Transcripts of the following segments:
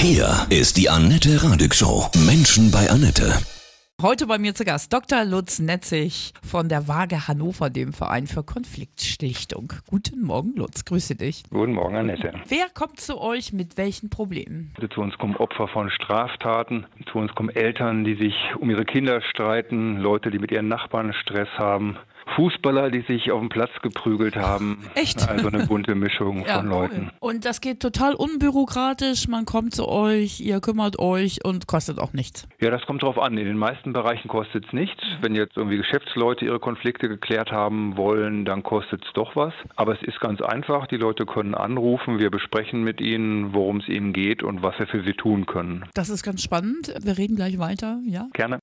Hier ist die Annette Radig Show. Menschen bei Annette. Heute bei mir zu Gast Dr. Lutz Netzig von der Waage Hannover, dem Verein für Konfliktschlichtung. Guten Morgen, Lutz. Grüße dich. Guten Morgen, Annette. Wer kommt zu euch mit welchen Problemen? Zu uns kommen Opfer von Straftaten. Zu uns kommen Eltern, die sich um ihre Kinder streiten, Leute, die mit ihren Nachbarn Stress haben. Fußballer, die sich auf dem Platz geprügelt haben. Echt? Also eine bunte Mischung Ja, von Leuten. Und das geht total unbürokratisch. Man kommt zu euch, ihr kümmert euch und kostet auch nichts. Ja, das kommt drauf an. In den meisten Bereichen kostet es nichts. Wenn jetzt irgendwie Geschäftsleute ihre Konflikte geklärt haben wollen, dann kostet es doch was. Aber es ist ganz einfach. Die Leute können anrufen. Wir besprechen mit ihnen, worum es ihnen geht und was wir für sie tun können. Das ist ganz spannend. Wir reden gleich weiter, ja? Gerne.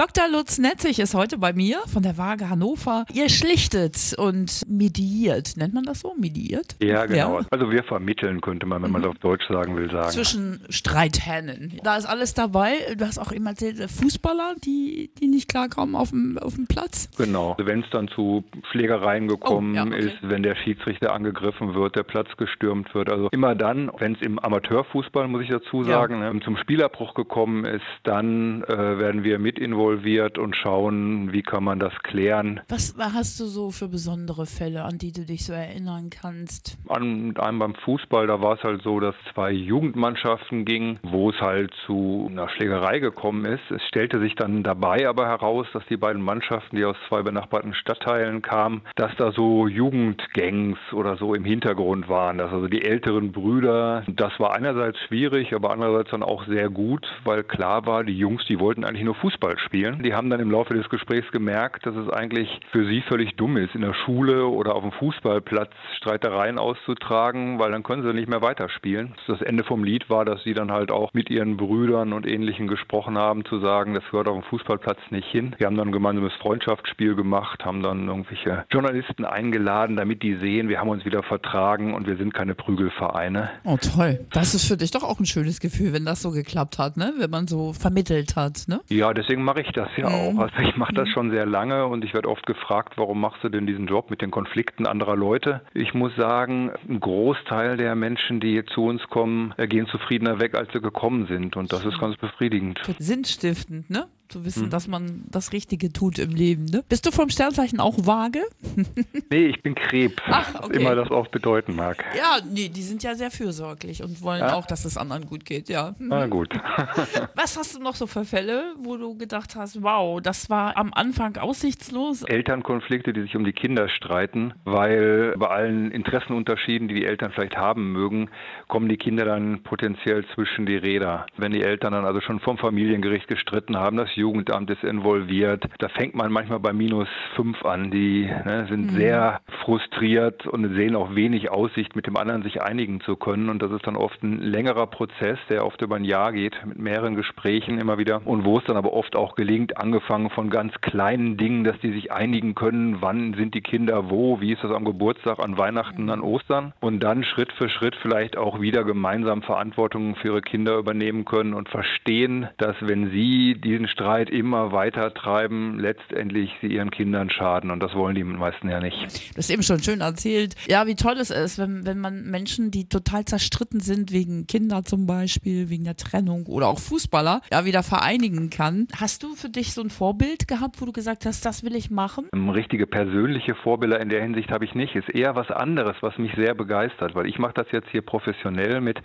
Dr. Lutz Netzig ist heute bei mir von der Waage Hannover. Ihr schlichtet und mediiert. Nennt man das so? Mediiert? Ja, genau. Also wir vermitteln, könnte man, wenn man es auf Deutsch sagen will, sagen. Zwischen Streithähnen. Da ist alles dabei. Du hast auch immer erzählt, Fußballer, die, die nicht klarkommen auf dem, auf dem Platz. Genau. Wenn es dann zu Schlägereien gekommen Oh, ja, okay. ist, wenn der Schiedsrichter angegriffen wird, der Platz gestürmt wird. Also immer dann, wenn es im Amateurfußball, muss ich dazu Ja. sagen, ne, zum Spielerbruch gekommen ist, dann äh, werden wir mit involviert und schauen, wie kann man das klären. Was hast du so für besondere Fälle, an die du dich so erinnern kannst? An einem beim Fußball, da war es halt so, dass zwei Jugendmannschaften gingen, wo es halt zu einer Schlägerei gekommen ist. Es stellte sich dann dabei aber heraus, dass die beiden Mannschaften, die aus zwei benachbarten Stadtteilen kamen, dass da so Jugendgangs oder so im Hintergrund waren. Dass also die älteren Brüder, das war einerseits schwierig, aber andererseits dann auch sehr gut, weil klar war, die Jungs, die wollten eigentlich nur Fußball spielen. Die haben dann im Laufe des Gesprächs gemerkt, dass es eigentlich für sie völlig dumm ist, in der Schule oder auf dem Fußballplatz Streitereien auszutragen, weil dann können sie nicht mehr weiterspielen. Das Ende vom Lied war, dass sie dann halt auch mit ihren Brüdern und Ähnlichen gesprochen haben, zu sagen, das gehört auf dem Fußballplatz nicht hin. Wir haben dann ein gemeinsames Freundschaftsspiel gemacht, haben dann irgendwelche Journalisten eingeladen, damit die sehen, wir haben uns wieder vertragen und wir sind keine Prügelvereine. Oh, toll. Das ist für dich doch auch ein schönes Gefühl, wenn das so geklappt hat, ne? Wenn man so vermittelt hat, ne? Ja, deswegen mache ich das ja Mhm. auch. Also ich mache das schon sehr lange und ich werde oft gefragt, warum machst du denn diesen Job mit den Konflikten anderer Leute? Ich muss sagen, ein Großteil der Menschen, die hier zu uns kommen, äh, gehen zufriedener weg, als sie gekommen sind und das ist ganz befriedigend. Sinnstiftend, ne? Zu wissen, Mhm. dass man das Richtige tut im Leben, ne? Bist du vom Sternzeichen auch vage? Nee, ich bin Krebs, Ach, was okay. immer das auch bedeuten mag. Ja, nee, die sind ja sehr fürsorglich und wollen Ja? auch, dass es anderen gut geht, ja. Na gut. Was hast du noch so für Fälle, wo du gedacht hast, wow, das war am Anfang aussichtslos? Elternkonflikte, die sich um die Kinder streiten, weil bei allen Interessenunterschieden, die die Eltern vielleicht haben mögen, kommen die Kinder dann potenziell zwischen die Räder. Wenn die Eltern dann also schon vom Familiengericht gestritten haben, das Jugendamt ist involviert, da fängt man manchmal bei minus fünf an. Die ne, sind sehr frustriert und sehen auch wenig Aussicht, mit dem anderen sich einigen zu können. Und das ist dann oft ein längerer Prozess, der oft über ein Jahr geht, mit mehreren Gesprächen immer wieder. Und wo es dann aber oft auch gelingt, angefangen von ganz kleinen Dingen, dass die sich einigen können, wann sind die Kinder wo, wie ist das am Geburtstag, an Weihnachten, an Ostern. Und dann Schritt für Schritt vielleicht auch wieder gemeinsam Verantwortung für ihre Kinder übernehmen können und verstehen, dass wenn sie diesen Streit immer weiter treiben, letztendlich sie ihren Kindern schaden. Und das wollen die meisten ja nicht. Du hast eben schon schön erzählt, ja, wie toll es ist, wenn, wenn man Menschen, die total zerstritten sind, wegen Kinder zum Beispiel, wegen der Trennung oder auch Fußballer, ja, wieder vereinigen kann. Hast du für dich so ein Vorbild gehabt, wo du gesagt hast, das will ich machen? Ähm, Richtige persönliche Vorbilder in der Hinsicht habe ich nicht. Ist eher was anderes, was mich sehr begeistert, weil ich mache das jetzt hier professionell mit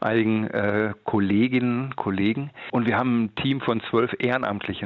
einigen äh, Kolleginnen, Kollegen und wir haben ein Team von zwölf Ehrenamtlichen,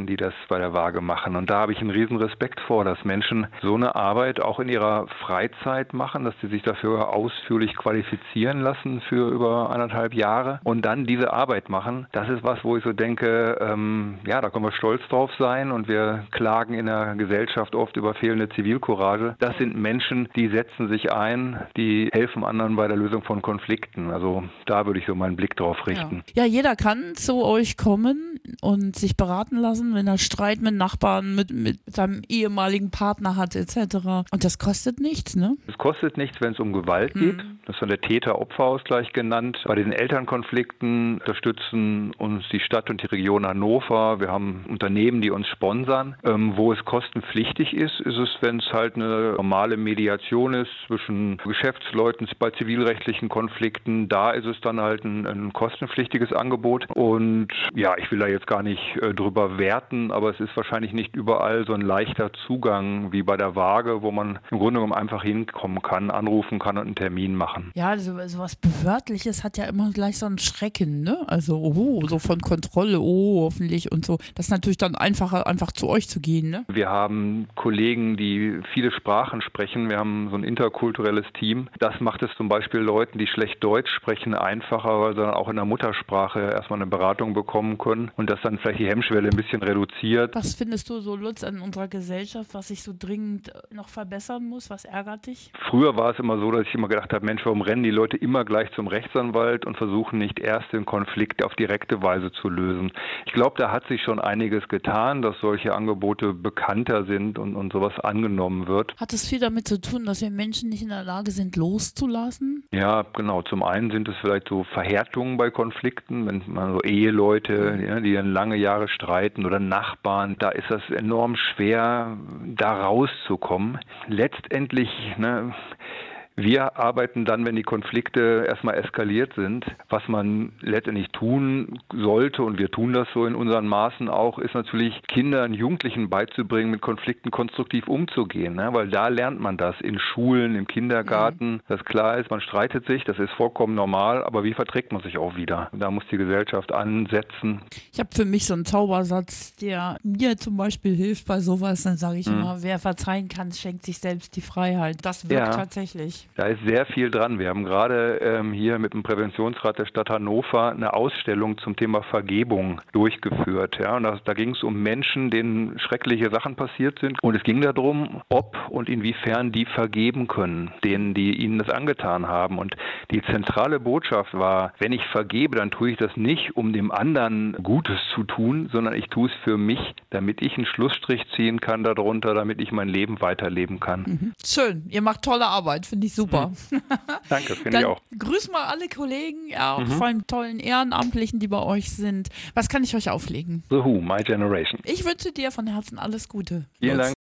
die das bei der Waage machen und da habe ich einen riesen Respekt vor, dass Menschen so eine Arbeit auch in ihrer Freizeit machen, dass sie sich dafür ausführlich qualifizieren lassen für über anderthalb Jahre und dann diese Arbeit machen. Das ist was, wo ich so denke, ähm, ja, da können wir stolz drauf sein und wir klagen in der Gesellschaft oft über fehlende Zivilcourage. Das sind Menschen, die setzen sich ein, die helfen anderen bei der Lösung von Konflikten. Also da würde ich so meinen Blick drauf richten. Ja. ja, jeder kann zu euch kommen und sich beraten beraten lassen, wenn er Streit mit Nachbarn, mit, mit seinem ehemaligen Partner hat, etc. Und das kostet nichts, ne? Es kostet nichts, wenn es um Gewalt geht. Das ist dann der Täter-Opfer-Ausgleich genannt. Bei den Elternkonflikten unterstützen uns die Stadt und die Region Hannover. Wir haben Unternehmen, die uns sponsern. Ähm, wo es kostenpflichtig ist, ist es, wenn es halt eine normale Mediation ist zwischen Geschäftsleuten bei zivilrechtlichen Konflikten. Da ist es dann halt ein, ein kostenpflichtiges Angebot. Und ja, ich will da jetzt gar nicht äh, drüber werten, aber es ist wahrscheinlich nicht überall so ein leichter Zugang wie bei der Waage, wo man im Grunde genommen einfach hinkommen kann, anrufen kann und einen Termin machen. Ja, also sowas Behördliches hat ja immer gleich so einen Schrecken, ne? Also, oh, so von Kontrolle, oh, hoffentlich und so. Das ist natürlich dann einfacher, einfach zu euch zu gehen, ne? Wir haben Kollegen, die viele Sprachen sprechen. Wir haben so ein interkulturelles Team. Das macht es zum Beispiel Leuten, die schlecht Deutsch sprechen, einfacher, weil sie dann auch in der Muttersprache erstmal eine Beratung bekommen können und das dann vielleicht die Hemmschwelle ein bisschen reduziert. Was findest du so, Lutz, an unserer Gesellschaft, was sich so dringend noch verbessern muss? Was ärgert dich? Früher war es immer so, dass ich immer gedacht habe, Mensch, warum rennen die Leute immer gleich zum Rechtsanwalt und versuchen nicht erst den Konflikt auf direkte Weise zu lösen? Ich glaube, da hat sich schon einiges getan, dass solche Angebote bekannter sind und, und sowas angenommen wird. Hat es viel damit zu tun, dass wir Menschen nicht in der Lage sind, loszulassen? Ja, genau. Zum einen sind es vielleicht so Verhärtungen bei Konflikten, wenn man so Eheleute, ja, die dann lange Jahre streiten oder Nachbarn, da ist das enorm schwer, da rauszukommen. Letztendlich, ne, wir arbeiten dann, wenn die Konflikte erstmal eskaliert sind. Was man letztendlich tun sollte, und wir tun das so in unseren Maßen auch, ist natürlich Kindern, Jugendlichen beizubringen, mit Konflikten konstruktiv umzugehen. Ne? Weil da lernt man das in Schulen, im Kindergarten, mhm. dass klar ist, man streitet sich, das ist vollkommen normal, aber wie verträgt man sich auch wieder? Da muss die Gesellschaft ansetzen. Ich habe für mich so einen Zaubersatz, der mir zum Beispiel hilft bei sowas. Dann sage ich mhm. immer, wer verzeihen kann, schenkt sich selbst die Freiheit. Das wirkt ja. tatsächlich. Da ist sehr viel dran. Wir haben gerade ähm, hier mit dem Präventionsrat der Stadt Hannover eine Ausstellung zum Thema Vergebung durchgeführt. Ja, und das, da ging es um Menschen, denen schreckliche Sachen passiert sind. Und es ging darum, ob und inwiefern die vergeben können, denen, die ihnen das angetan haben. Und die zentrale Botschaft war, wenn ich vergebe, dann tue ich das nicht, um dem anderen Gutes zu tun, sondern ich tue es für mich, damit ich einen Schlussstrich ziehen kann darunter, damit ich mein Leben weiterleben kann. Mhm. Schön, ihr macht tolle Arbeit, finde ich super. Mhm. Danke, finde ich auch. Grüß mal alle Kollegen, ja, mhm. vor allem tollen Ehrenamtlichen, die bei euch sind. Was kann ich euch auflegen? The Who, My Generation. Ich wünsche dir von Herzen alles Gute. Vielen Dank.